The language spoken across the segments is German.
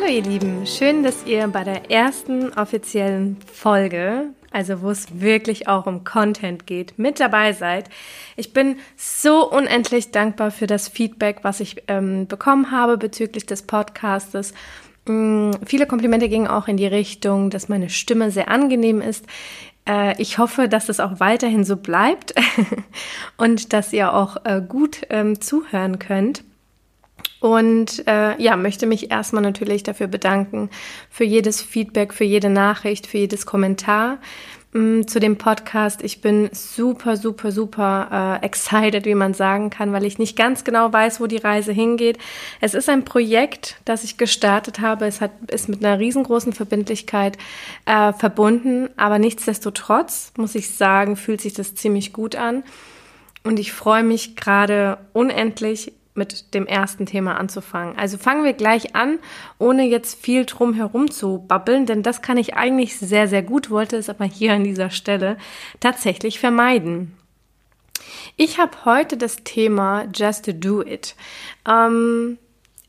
Hallo ihr Lieben, schön, dass ihr bei der ersten offiziellen Folge, also wo es wirklich auch um Content geht, mit dabei seid. Ich bin so unendlich dankbar für das Feedback, was ich ähm, bekommen habe bezüglich des Podcastes. Ähm, viele Komplimente gingen auch in die Richtung, dass meine Stimme sehr angenehm ist. Äh, ich hoffe, dass es auch weiterhin so bleibt und dass ihr auch äh, gut ähm, zuhören könnt. Und äh, ja, möchte mich erstmal natürlich dafür bedanken, für jedes Feedback, für jede Nachricht, für jedes Kommentar mm, zu dem Podcast. Ich bin super, super, super äh, excited, wie man sagen kann, weil ich nicht ganz genau weiß, wo die Reise hingeht. Es ist ein Projekt, das ich gestartet habe. Es hat, ist mit einer riesengroßen Verbindlichkeit äh, verbunden, aber nichtsdestotrotz, muss ich sagen, fühlt sich das ziemlich gut an. Und ich freue mich gerade unendlich mit dem ersten Thema anzufangen. Also fangen wir gleich an, ohne jetzt viel drum herum zu babbeln, denn das kann ich eigentlich sehr, sehr gut, wollte es aber hier an dieser Stelle tatsächlich vermeiden. Ich habe heute das Thema Just Do It. Ähm,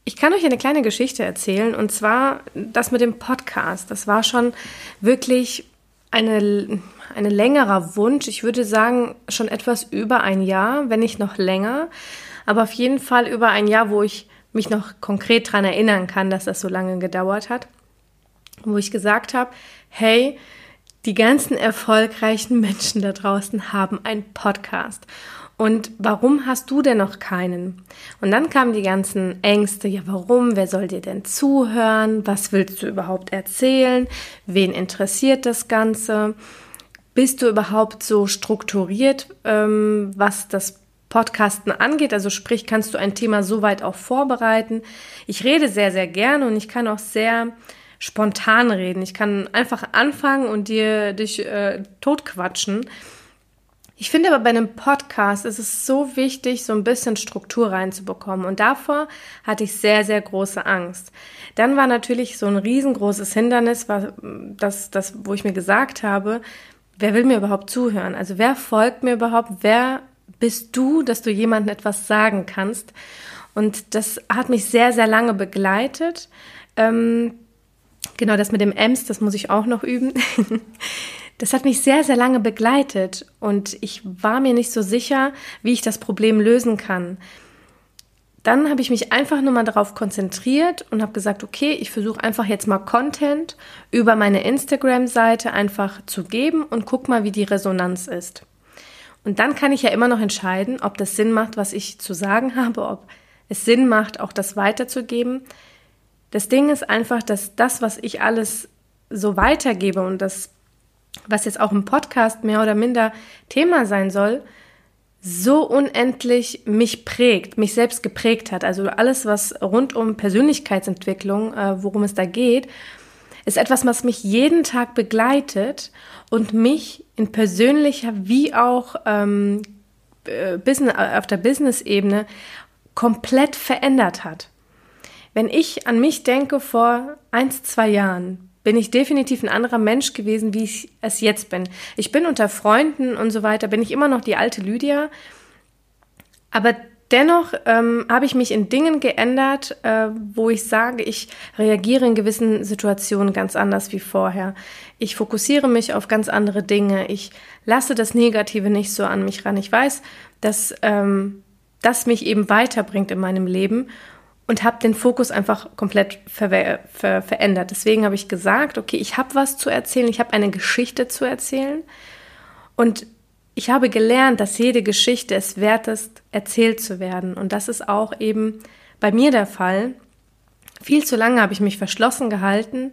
ich kann euch eine kleine Geschichte erzählen und zwar das mit dem Podcast. Das war schon wirklich eine, eine längerer Wunsch. Ich würde sagen, schon etwas über ein Jahr, wenn nicht noch länger aber auf jeden Fall über ein Jahr, wo ich mich noch konkret daran erinnern kann, dass das so lange gedauert hat, wo ich gesagt habe, hey, die ganzen erfolgreichen Menschen da draußen haben einen Podcast. Und warum hast du denn noch keinen? Und dann kamen die ganzen Ängste, ja warum, wer soll dir denn zuhören, was willst du überhaupt erzählen, wen interessiert das Ganze, bist du überhaupt so strukturiert, ähm, was das Podcasten angeht. Also sprich, kannst du ein Thema so weit auch vorbereiten. Ich rede sehr, sehr gerne und ich kann auch sehr spontan reden. Ich kann einfach anfangen und dir dich äh, totquatschen. Ich finde aber bei einem Podcast ist es so wichtig, so ein bisschen Struktur reinzubekommen. Und davor hatte ich sehr, sehr große Angst. Dann war natürlich so ein riesengroßes Hindernis, war das, das, wo ich mir gesagt habe, wer will mir überhaupt zuhören? Also wer folgt mir überhaupt? Wer bist du, dass du jemandem etwas sagen kannst. Und das hat mich sehr, sehr lange begleitet. Ähm, genau, das mit dem Ems, das muss ich auch noch üben. Das hat mich sehr, sehr lange begleitet und ich war mir nicht so sicher, wie ich das Problem lösen kann. Dann habe ich mich einfach nur mal darauf konzentriert und habe gesagt, okay, ich versuche einfach jetzt mal Content über meine Instagram-Seite einfach zu geben und guck mal, wie die Resonanz ist. Und dann kann ich ja immer noch entscheiden, ob das Sinn macht, was ich zu sagen habe, ob es Sinn macht, auch das weiterzugeben. Das Ding ist einfach, dass das, was ich alles so weitergebe und das, was jetzt auch im Podcast mehr oder minder Thema sein soll, so unendlich mich prägt, mich selbst geprägt hat. Also alles, was rund um Persönlichkeitsentwicklung, äh, worum es da geht, ist etwas, was mich jeden Tag begleitet und mich in persönlicher wie auch ähm, äh, Business, auf der Business-Ebene komplett verändert hat. Wenn ich an mich denke vor eins, zwei Jahren, bin ich definitiv ein anderer Mensch gewesen, wie ich es jetzt bin. Ich bin unter Freunden und so weiter, bin ich immer noch die alte Lydia. Aber Dennoch ähm, habe ich mich in Dingen geändert, äh, wo ich sage, ich reagiere in gewissen Situationen ganz anders wie vorher. Ich fokussiere mich auf ganz andere Dinge. Ich lasse das Negative nicht so an mich ran. Ich weiß, dass ähm, das mich eben weiterbringt in meinem Leben und habe den Fokus einfach komplett ver ver verändert. Deswegen habe ich gesagt, okay, ich habe was zu erzählen, ich habe eine Geschichte zu erzählen und ich habe gelernt, dass jede Geschichte es wert ist, erzählt zu werden. Und das ist auch eben bei mir der Fall. Viel zu lange habe ich mich verschlossen gehalten.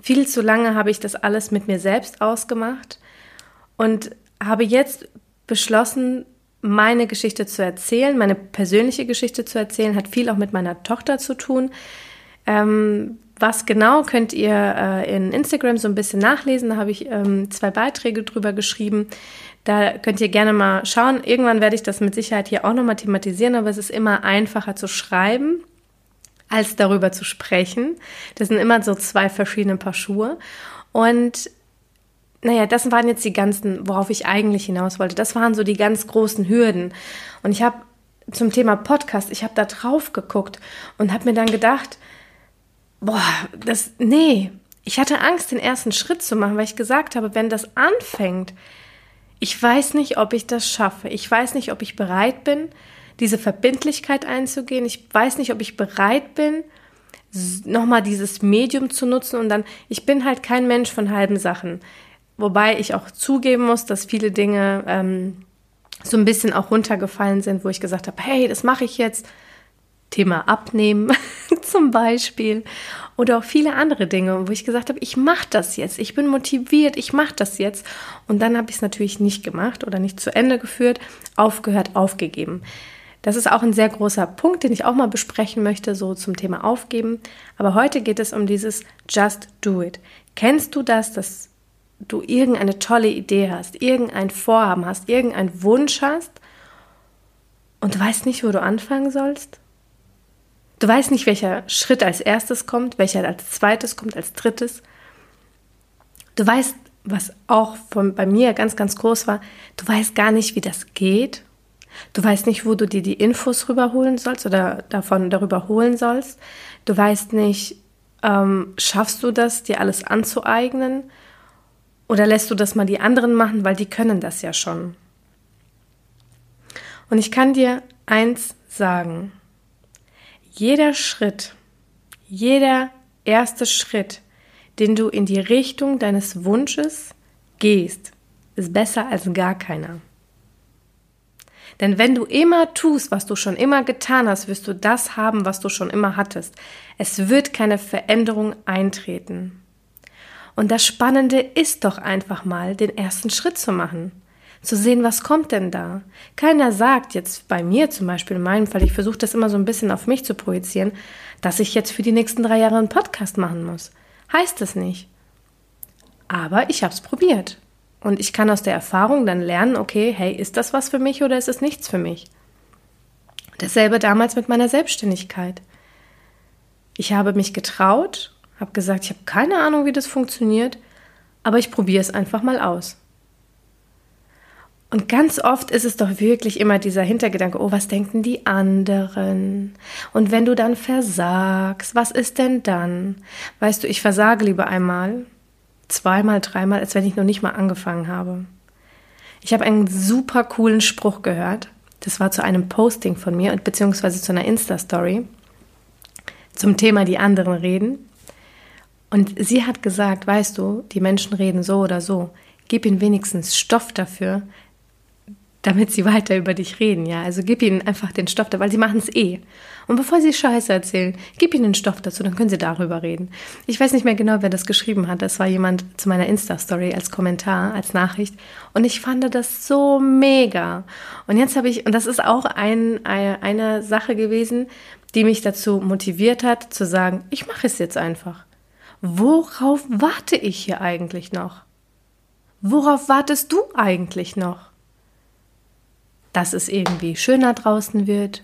Viel zu lange habe ich das alles mit mir selbst ausgemacht und habe jetzt beschlossen, meine Geschichte zu erzählen, meine persönliche Geschichte zu erzählen, hat viel auch mit meiner Tochter zu tun. Ähm, was genau könnt ihr äh, in Instagram so ein bisschen nachlesen. Da habe ich ähm, zwei Beiträge drüber geschrieben. Da könnt ihr gerne mal schauen. Irgendwann werde ich das mit Sicherheit hier auch nochmal thematisieren, aber es ist immer einfacher zu schreiben, als darüber zu sprechen. Das sind immer so zwei verschiedene Paar Schuhe. Und naja, das waren jetzt die ganzen, worauf ich eigentlich hinaus wollte. Das waren so die ganz großen Hürden. Und ich habe zum Thema Podcast, ich habe da drauf geguckt und habe mir dann gedacht, boah, das, nee, ich hatte Angst, den ersten Schritt zu machen, weil ich gesagt habe, wenn das anfängt, ich weiß nicht, ob ich das schaffe. Ich weiß nicht, ob ich bereit bin, diese Verbindlichkeit einzugehen. Ich weiß nicht, ob ich bereit bin, nochmal dieses Medium zu nutzen. Und dann, ich bin halt kein Mensch von halben Sachen. Wobei ich auch zugeben muss, dass viele Dinge ähm, so ein bisschen auch runtergefallen sind, wo ich gesagt habe, hey, das mache ich jetzt. Thema Abnehmen zum Beispiel oder auch viele andere Dinge, wo ich gesagt habe, ich mache das jetzt, ich bin motiviert, ich mache das jetzt. Und dann habe ich es natürlich nicht gemacht oder nicht zu Ende geführt, aufgehört, aufgegeben. Das ist auch ein sehr großer Punkt, den ich auch mal besprechen möchte, so zum Thema Aufgeben. Aber heute geht es um dieses Just Do It. Kennst du das, dass du irgendeine tolle Idee hast, irgendein Vorhaben hast, irgendeinen Wunsch hast und du weißt nicht, wo du anfangen sollst? Du weißt nicht, welcher Schritt als erstes kommt, welcher als zweites kommt, als drittes. Du weißt, was auch von, bei mir ganz, ganz groß war, du weißt gar nicht, wie das geht. Du weißt nicht, wo du dir die Infos rüberholen sollst oder davon darüber holen sollst. Du weißt nicht, ähm, schaffst du das, dir alles anzueignen? Oder lässt du das mal die anderen machen, weil die können das ja schon. Und ich kann dir eins sagen jeder Schritt, jeder erste Schritt, den du in die Richtung deines Wunsches gehst, ist besser als gar keiner. Denn wenn du immer tust, was du schon immer getan hast, wirst du das haben, was du schon immer hattest. Es wird keine Veränderung eintreten. Und das Spannende ist doch einfach mal, den ersten Schritt zu machen zu sehen, was kommt denn da. Keiner sagt jetzt bei mir zum Beispiel in meinem Fall, ich versuche das immer so ein bisschen auf mich zu projizieren, dass ich jetzt für die nächsten drei Jahre einen Podcast machen muss. Heißt es nicht. Aber ich habe es probiert. Und ich kann aus der Erfahrung dann lernen, okay, hey, ist das was für mich oder ist es nichts für mich? Dasselbe damals mit meiner Selbstständigkeit. Ich habe mich getraut, habe gesagt, ich habe keine Ahnung, wie das funktioniert, aber ich probiere es einfach mal aus. Und ganz oft ist es doch wirklich immer dieser Hintergedanke, oh, was denken die anderen? Und wenn du dann versagst, was ist denn dann? Weißt du, ich versage lieber einmal, zweimal, dreimal, als wenn ich noch nicht mal angefangen habe. Ich habe einen super coolen Spruch gehört. Das war zu einem Posting von mir, beziehungsweise zu einer Insta-Story zum Thema die anderen reden. Und sie hat gesagt, weißt du, die Menschen reden so oder so. Gib ihnen wenigstens Stoff dafür, damit sie weiter über dich reden, ja. Also gib ihnen einfach den Stoff, weil sie machen es eh. Und bevor sie Scheiße erzählen, gib ihnen den Stoff dazu, dann können sie darüber reden. Ich weiß nicht mehr genau, wer das geschrieben hat. Das war jemand zu meiner Insta-Story als Kommentar, als Nachricht. Und ich fand das so mega. Und jetzt habe ich, und das ist auch ein, eine Sache gewesen, die mich dazu motiviert hat, zu sagen, ich mache es jetzt einfach. Worauf warte ich hier eigentlich noch? Worauf wartest du eigentlich noch? Dass es irgendwie schöner draußen wird,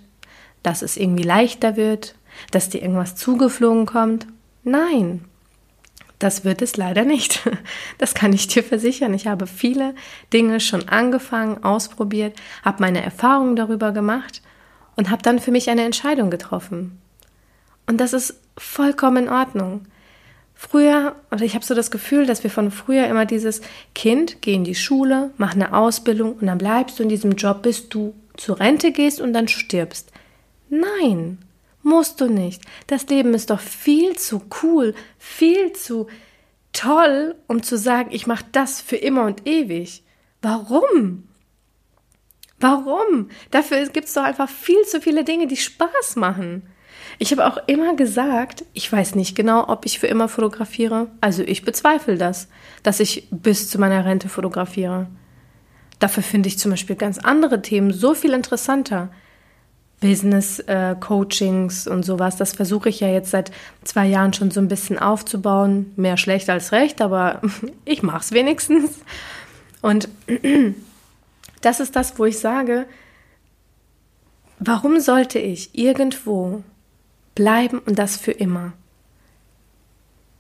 dass es irgendwie leichter wird, dass dir irgendwas zugeflogen kommt. Nein, das wird es leider nicht. Das kann ich dir versichern. Ich habe viele Dinge schon angefangen, ausprobiert, habe meine Erfahrungen darüber gemacht und habe dann für mich eine Entscheidung getroffen. Und das ist vollkommen in Ordnung. Früher, oder ich habe so das Gefühl, dass wir von früher immer dieses Kind, geh in die Schule, mach eine Ausbildung und dann bleibst du in diesem Job, bis du zur Rente gehst und dann stirbst. Nein, musst du nicht. Das Leben ist doch viel zu cool, viel zu toll, um zu sagen, ich mache das für immer und ewig. Warum? Warum? Dafür gibt es doch einfach viel zu viele Dinge, die Spaß machen. Ich habe auch immer gesagt, ich weiß nicht genau, ob ich für immer fotografiere. Also ich bezweifle das, dass ich bis zu meiner Rente fotografiere. Dafür finde ich zum Beispiel ganz andere Themen so viel interessanter. Business-Coachings äh, und sowas, das versuche ich ja jetzt seit zwei Jahren schon so ein bisschen aufzubauen. Mehr schlecht als recht, aber ich mache es wenigstens. Und das ist das, wo ich sage, warum sollte ich irgendwo bleiben und das für immer?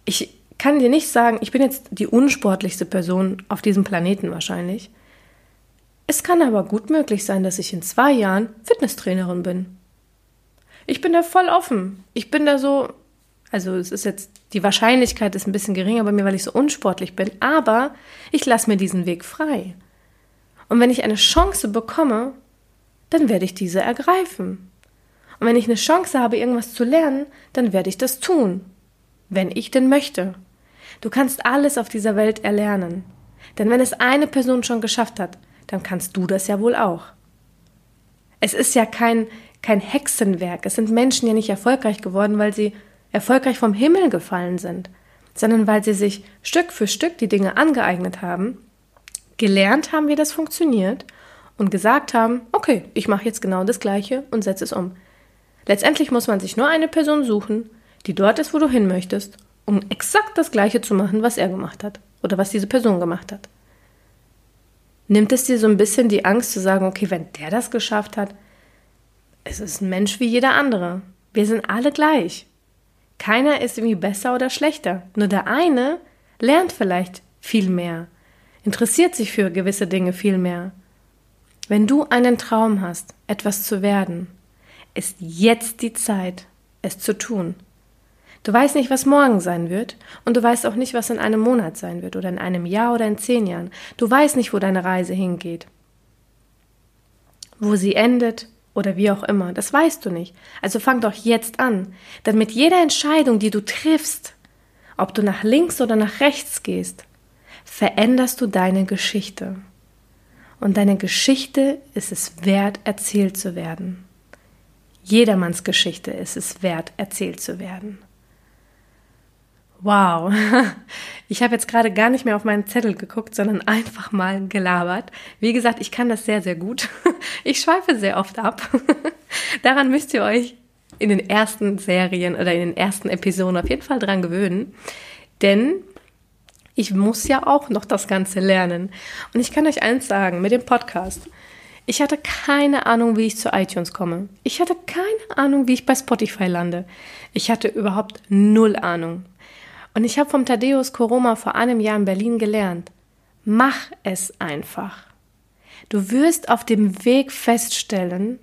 Ich kann dir nicht sagen, ich bin jetzt die unsportlichste Person auf diesem Planeten wahrscheinlich. Es kann aber gut möglich sein, dass ich in zwei Jahren Fitnesstrainerin bin. Ich bin da voll offen. Ich bin da so, also es ist jetzt, die Wahrscheinlichkeit ist ein bisschen geringer bei mir, weil ich so unsportlich bin, aber ich lasse mir diesen Weg frei. Und wenn ich eine Chance bekomme, dann werde ich diese ergreifen. Und wenn ich eine Chance habe, irgendwas zu lernen, dann werde ich das tun. Wenn ich denn möchte. Du kannst alles auf dieser Welt erlernen. Denn wenn es eine Person schon geschafft hat, dann kannst du das ja wohl auch. Es ist ja kein, kein Hexenwerk. Es sind Menschen ja nicht erfolgreich geworden, weil sie erfolgreich vom Himmel gefallen sind, sondern weil sie sich Stück für Stück die Dinge angeeignet haben, gelernt haben, wie das funktioniert und gesagt haben, okay, ich mache jetzt genau das Gleiche und setze es um. Letztendlich muss man sich nur eine Person suchen, die dort ist, wo du hin möchtest, um exakt das Gleiche zu machen, was er gemacht hat oder was diese Person gemacht hat. Nimmt es dir so ein bisschen die Angst zu sagen, okay, wenn der das geschafft hat, es ist ein Mensch wie jeder andere. Wir sind alle gleich. Keiner ist irgendwie besser oder schlechter. Nur der eine lernt vielleicht viel mehr, interessiert sich für gewisse Dinge viel mehr. Wenn du einen Traum hast, etwas zu werden, ist jetzt die Zeit, es zu tun. Du weißt nicht, was morgen sein wird, und du weißt auch nicht, was in einem Monat sein wird, oder in einem Jahr oder in zehn Jahren. Du weißt nicht, wo deine Reise hingeht, wo sie endet oder wie auch immer. Das weißt du nicht. Also fang doch jetzt an. Denn mit jeder Entscheidung, die du triffst, ob du nach links oder nach rechts gehst, veränderst du deine Geschichte. Und deine Geschichte ist es wert, erzählt zu werden. Jedermanns Geschichte ist es wert, erzählt zu werden. Wow, ich habe jetzt gerade gar nicht mehr auf meinen Zettel geguckt, sondern einfach mal gelabert. Wie gesagt, ich kann das sehr, sehr gut. Ich schweife sehr oft ab. Daran müsst ihr euch in den ersten Serien oder in den ersten Episoden auf jeden Fall dran gewöhnen. Denn ich muss ja auch noch das Ganze lernen. Und ich kann euch eins sagen, mit dem Podcast. Ich hatte keine Ahnung, wie ich zu iTunes komme. Ich hatte keine Ahnung, wie ich bei Spotify lande. Ich hatte überhaupt null Ahnung. Und ich habe vom Thaddeus Koroma vor einem Jahr in Berlin gelernt. Mach es einfach. Du wirst auf dem Weg feststellen,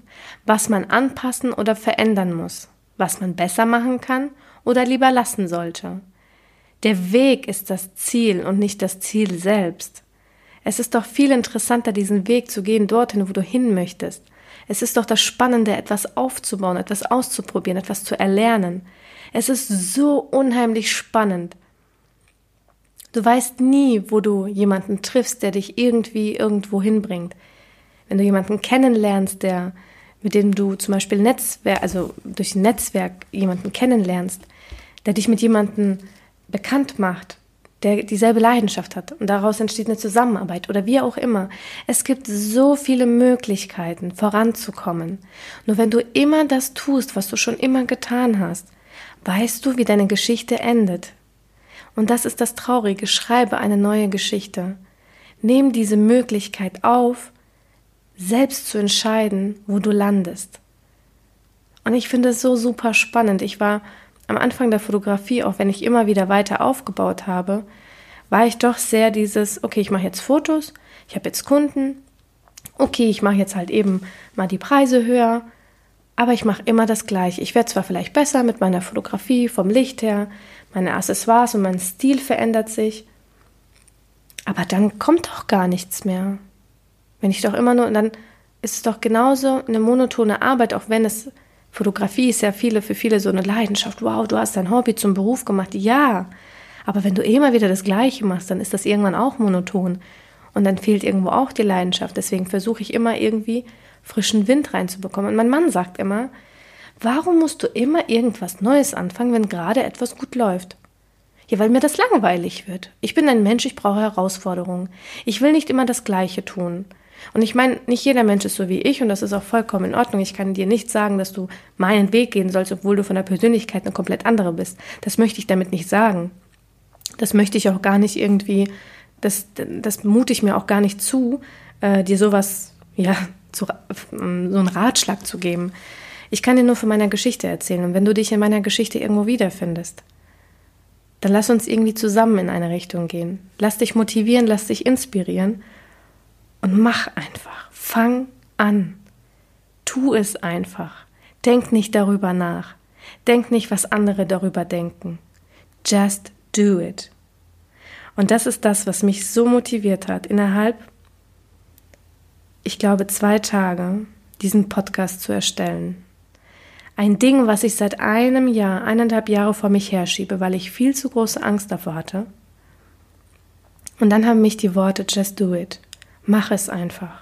was man anpassen oder verändern muss, was man besser machen kann oder lieber lassen sollte. Der Weg ist das Ziel und nicht das Ziel selbst. Es ist doch viel interessanter, diesen Weg zu gehen dorthin, wo du hin möchtest. Es ist doch das Spannende, etwas aufzubauen, etwas auszuprobieren, etwas zu erlernen. Es ist so unheimlich spannend. Du weißt nie, wo du jemanden triffst, der dich irgendwie irgendwo hinbringt. Wenn du jemanden kennenlernst, der, mit dem du zum Beispiel Netzwerk, also durch ein Netzwerk jemanden kennenlernst, der dich mit jemandem bekannt macht, der dieselbe Leidenschaft hat und daraus entsteht eine Zusammenarbeit oder wie auch immer. Es gibt so viele Möglichkeiten, voranzukommen. Nur wenn du immer das tust, was du schon immer getan hast, weißt du, wie deine Geschichte endet. Und das ist das Traurige. Schreibe eine neue Geschichte. Nimm diese Möglichkeit auf, selbst zu entscheiden, wo du landest. Und ich finde es so super spannend. Ich war am Anfang der Fotografie, auch wenn ich immer wieder weiter aufgebaut habe, war ich doch sehr dieses, okay, ich mache jetzt Fotos, ich habe jetzt Kunden, okay, ich mache jetzt halt eben mal die Preise höher, aber ich mache immer das Gleiche. Ich werde zwar vielleicht besser mit meiner Fotografie, vom Licht her, meine Accessoires und mein Stil verändert sich, aber dann kommt doch gar nichts mehr. Wenn ich doch immer nur, dann ist es doch genauso eine monotone Arbeit, auch wenn es Fotografie ist ja viele, für viele so eine Leidenschaft. Wow, du hast dein Hobby zum Beruf gemacht. Ja. Aber wenn du immer wieder das Gleiche machst, dann ist das irgendwann auch monoton. Und dann fehlt irgendwo auch die Leidenschaft. Deswegen versuche ich immer irgendwie frischen Wind reinzubekommen. Und mein Mann sagt immer, warum musst du immer irgendwas Neues anfangen, wenn gerade etwas gut läuft? Ja, weil mir das langweilig wird. Ich bin ein Mensch, ich brauche Herausforderungen. Ich will nicht immer das Gleiche tun. Und ich meine, nicht jeder Mensch ist so wie ich und das ist auch vollkommen in Ordnung. Ich kann dir nicht sagen, dass du meinen Weg gehen sollst, obwohl du von der Persönlichkeit eine komplett andere bist. Das möchte ich damit nicht sagen. Das möchte ich auch gar nicht irgendwie, das, das mute ich mir auch gar nicht zu, äh, dir sowas, ja, zu, ähm, so einen Ratschlag zu geben. Ich kann dir nur von meiner Geschichte erzählen. Und wenn du dich in meiner Geschichte irgendwo wiederfindest, dann lass uns irgendwie zusammen in eine Richtung gehen. Lass dich motivieren, lass dich inspirieren und mach einfach. Fang an. Tu es einfach. Denk nicht darüber nach. Denk nicht, was andere darüber denken. Just do it. Und das ist das, was mich so motiviert hat, innerhalb, ich glaube, zwei Tage diesen Podcast zu erstellen. Ein Ding, was ich seit einem Jahr, eineinhalb Jahre vor mich herschiebe, weil ich viel zu große Angst davor hatte. Und dann haben mich die Worte Just do it. Mach es einfach.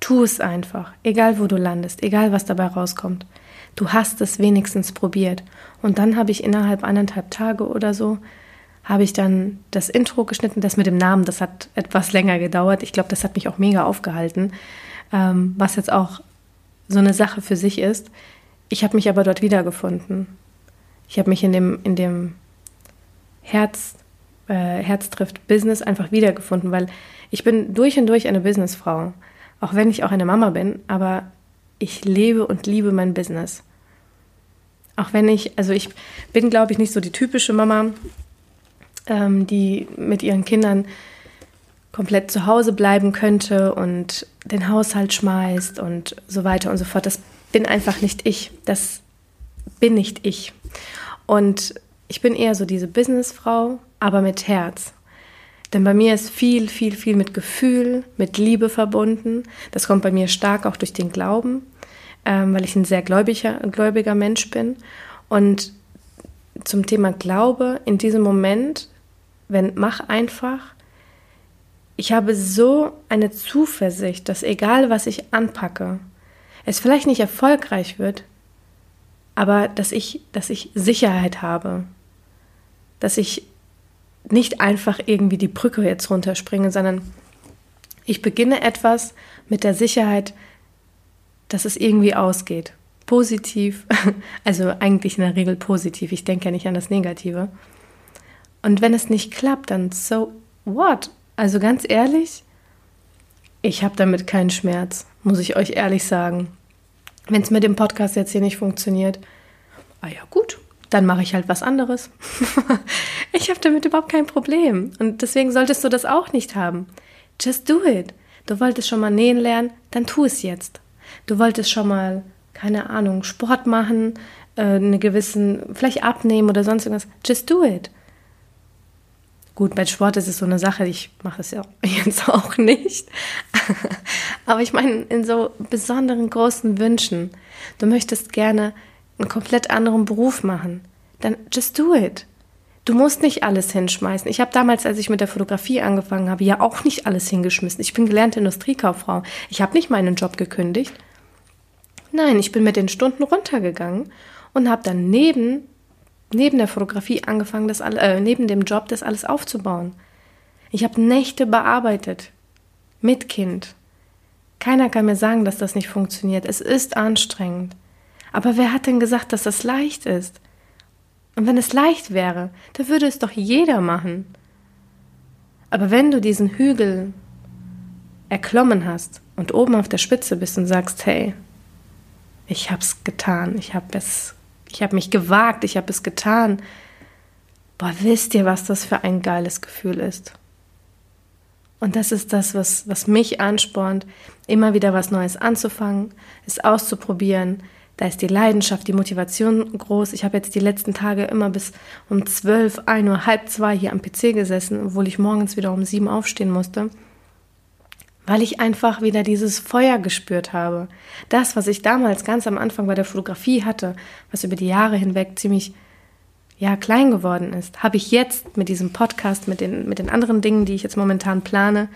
Tu es einfach, egal wo du landest, egal was dabei rauskommt. Du hast es wenigstens probiert. Und dann habe ich innerhalb anderthalb Tage oder so, habe ich dann das Intro geschnitten. Das mit dem Namen, das hat etwas länger gedauert. Ich glaube, das hat mich auch mega aufgehalten, ähm, was jetzt auch so eine Sache für sich ist. Ich habe mich aber dort wiedergefunden. Ich habe mich in dem, in dem Herz, äh, Herz trifft Business einfach wiedergefunden, weil ich bin durch und durch eine Businessfrau. Auch wenn ich auch eine Mama bin, aber ich lebe und liebe mein Business. Auch wenn ich, also ich bin, glaube ich, nicht so die typische Mama, ähm, die mit ihren Kindern komplett zu Hause bleiben könnte und den Haushalt schmeißt und so weiter und so fort. Das bin einfach nicht ich. Das bin nicht ich. Und ich bin eher so diese Businessfrau, aber mit Herz. Denn bei mir ist viel, viel, viel mit Gefühl, mit Liebe verbunden. Das kommt bei mir stark auch durch den Glauben, ähm, weil ich ein sehr gläubiger, gläubiger Mensch bin. Und zum Thema Glaube, in diesem Moment, wenn mach einfach, ich habe so eine Zuversicht, dass egal was ich anpacke, es vielleicht nicht erfolgreich wird, aber dass ich, dass ich Sicherheit habe, dass ich nicht einfach irgendwie die Brücke jetzt runterspringen, sondern ich beginne etwas mit der Sicherheit, dass es irgendwie ausgeht. Positiv, also eigentlich in der Regel positiv. Ich denke ja nicht an das Negative. Und wenn es nicht klappt, dann so what? Also ganz ehrlich, ich habe damit keinen Schmerz, muss ich euch ehrlich sagen. Wenn es mit dem Podcast jetzt hier nicht funktioniert, ah ja gut, dann mache ich halt was anderes. ich habe damit überhaupt kein Problem. Und deswegen solltest du das auch nicht haben. Just do it. Du wolltest schon mal nähen lernen, dann tu es jetzt. Du wolltest schon mal, keine Ahnung, Sport machen, äh, eine gewissen, vielleicht abnehmen oder sonst irgendwas. Just do it. Gut, bei Sport ist es so eine Sache, ich mache es ja jetzt auch nicht. Aber ich meine, in so besonderen großen Wünschen, du möchtest gerne einen komplett anderen Beruf machen, dann just do it. Du musst nicht alles hinschmeißen. Ich habe damals, als ich mit der Fotografie angefangen habe, ja auch nicht alles hingeschmissen. Ich bin gelernte Industriekauffrau. Ich habe nicht meinen Job gekündigt. Nein, ich bin mit den Stunden runtergegangen und habe dann neben, neben der Fotografie angefangen, das äh, neben dem Job das alles aufzubauen. Ich habe Nächte bearbeitet. Mit Kind. Keiner kann mir sagen, dass das nicht funktioniert. Es ist anstrengend. Aber wer hat denn gesagt, dass das leicht ist? Und wenn es leicht wäre, dann würde es doch jeder machen. Aber wenn du diesen Hügel erklommen hast und oben auf der Spitze bist und sagst, hey, ich hab's getan, ich hab es, ich hab mich gewagt, ich hab es getan. Boah, wisst ihr, was das für ein geiles Gefühl ist? Und das ist das, was, was mich anspornt, immer wieder was Neues anzufangen, es auszuprobieren, da ist die Leidenschaft, die Motivation groß. Ich habe jetzt die letzten Tage immer bis um zwölf, ein Uhr, halb zwei hier am PC gesessen, obwohl ich morgens wieder um sieben aufstehen musste, weil ich einfach wieder dieses Feuer gespürt habe. Das, was ich damals ganz am Anfang bei der Fotografie hatte, was über die Jahre hinweg ziemlich ja, klein geworden ist, habe ich jetzt mit diesem Podcast, mit den, mit den anderen Dingen, die ich jetzt momentan plane,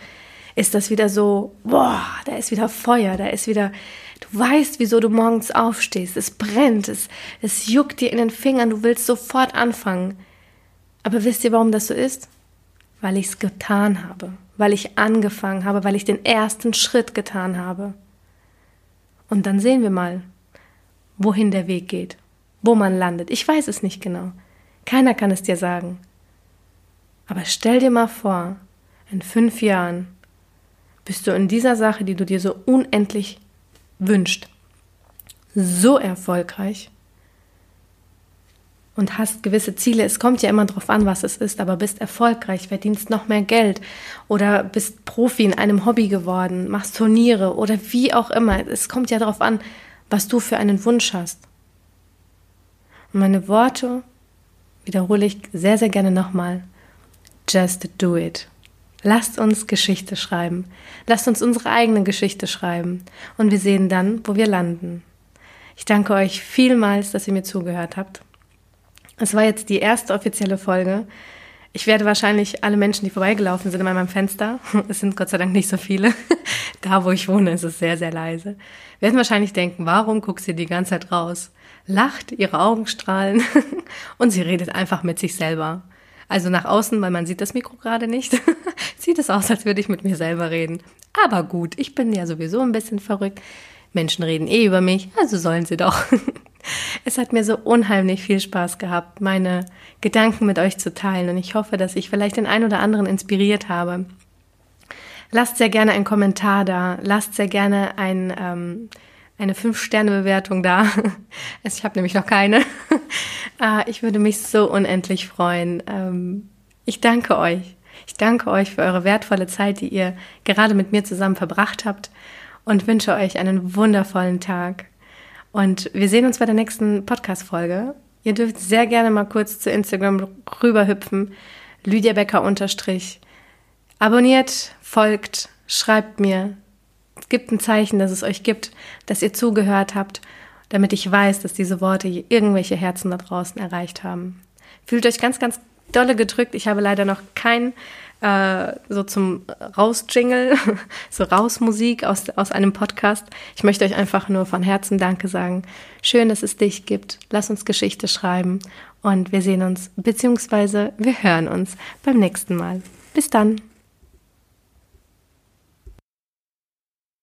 ist das wieder so, boah, da ist wieder Feuer, da ist wieder Du weißt, wieso du morgens aufstehst. Es brennt, es, es juckt dir in den Fingern, du willst sofort anfangen. Aber wisst ihr, warum das so ist? Weil ich es getan habe, weil ich angefangen habe, weil ich den ersten Schritt getan habe. Und dann sehen wir mal, wohin der Weg geht, wo man landet. Ich weiß es nicht genau. Keiner kann es dir sagen. Aber stell dir mal vor, in fünf Jahren bist du in dieser Sache, die du dir so unendlich wünscht, so erfolgreich und hast gewisse Ziele. Es kommt ja immer darauf an, was es ist, aber bist erfolgreich, verdienst noch mehr Geld oder bist Profi in einem Hobby geworden, machst Turniere oder wie auch immer. Es kommt ja darauf an, was du für einen Wunsch hast. Und meine Worte wiederhole ich sehr, sehr gerne nochmal. Just do it. Lasst uns Geschichte schreiben. Lasst uns unsere eigene Geschichte schreiben. Und wir sehen dann, wo wir landen. Ich danke euch vielmals, dass ihr mir zugehört habt. Es war jetzt die erste offizielle Folge. Ich werde wahrscheinlich alle Menschen, die vorbeigelaufen sind in meinem Fenster, es sind Gott sei Dank nicht so viele, da wo ich wohne ist es sehr, sehr leise, werden wahrscheinlich denken, warum guckt sie die ganze Zeit raus? Lacht, ihre Augen strahlen und sie redet einfach mit sich selber. Also nach außen, weil man sieht das Mikro gerade nicht, sieht es aus, als würde ich mit mir selber reden. Aber gut, ich bin ja sowieso ein bisschen verrückt. Menschen reden eh über mich, also sollen sie doch. Es hat mir so unheimlich viel Spaß gehabt, meine Gedanken mit euch zu teilen und ich hoffe, dass ich vielleicht den einen oder anderen inspiriert habe. Lasst sehr gerne einen Kommentar da, lasst sehr gerne ein, ähm, eine 5-Sterne-Bewertung da. Ich habe nämlich noch keine. Ah, ich würde mich so unendlich freuen. Ähm, ich danke euch. Ich danke euch für eure wertvolle Zeit, die ihr gerade mit mir zusammen verbracht habt und wünsche euch einen wundervollen Tag. Und wir sehen uns bei der nächsten Podcast-Folge. Ihr dürft sehr gerne mal kurz zu Instagram rüberhüpfen. Lydia Becker unterstrich. Abonniert, folgt, schreibt mir. Gibt ein Zeichen, dass es euch gibt, dass ihr zugehört habt damit ich weiß, dass diese Worte irgendwelche Herzen da draußen erreicht haben. Fühlt euch ganz, ganz dolle gedrückt. Ich habe leider noch kein äh, so zum Rausjingle, so Rausmusik aus, aus einem Podcast. Ich möchte euch einfach nur von Herzen Danke sagen. Schön, dass es dich gibt. Lass uns Geschichte schreiben und wir sehen uns, beziehungsweise wir hören uns beim nächsten Mal. Bis dann.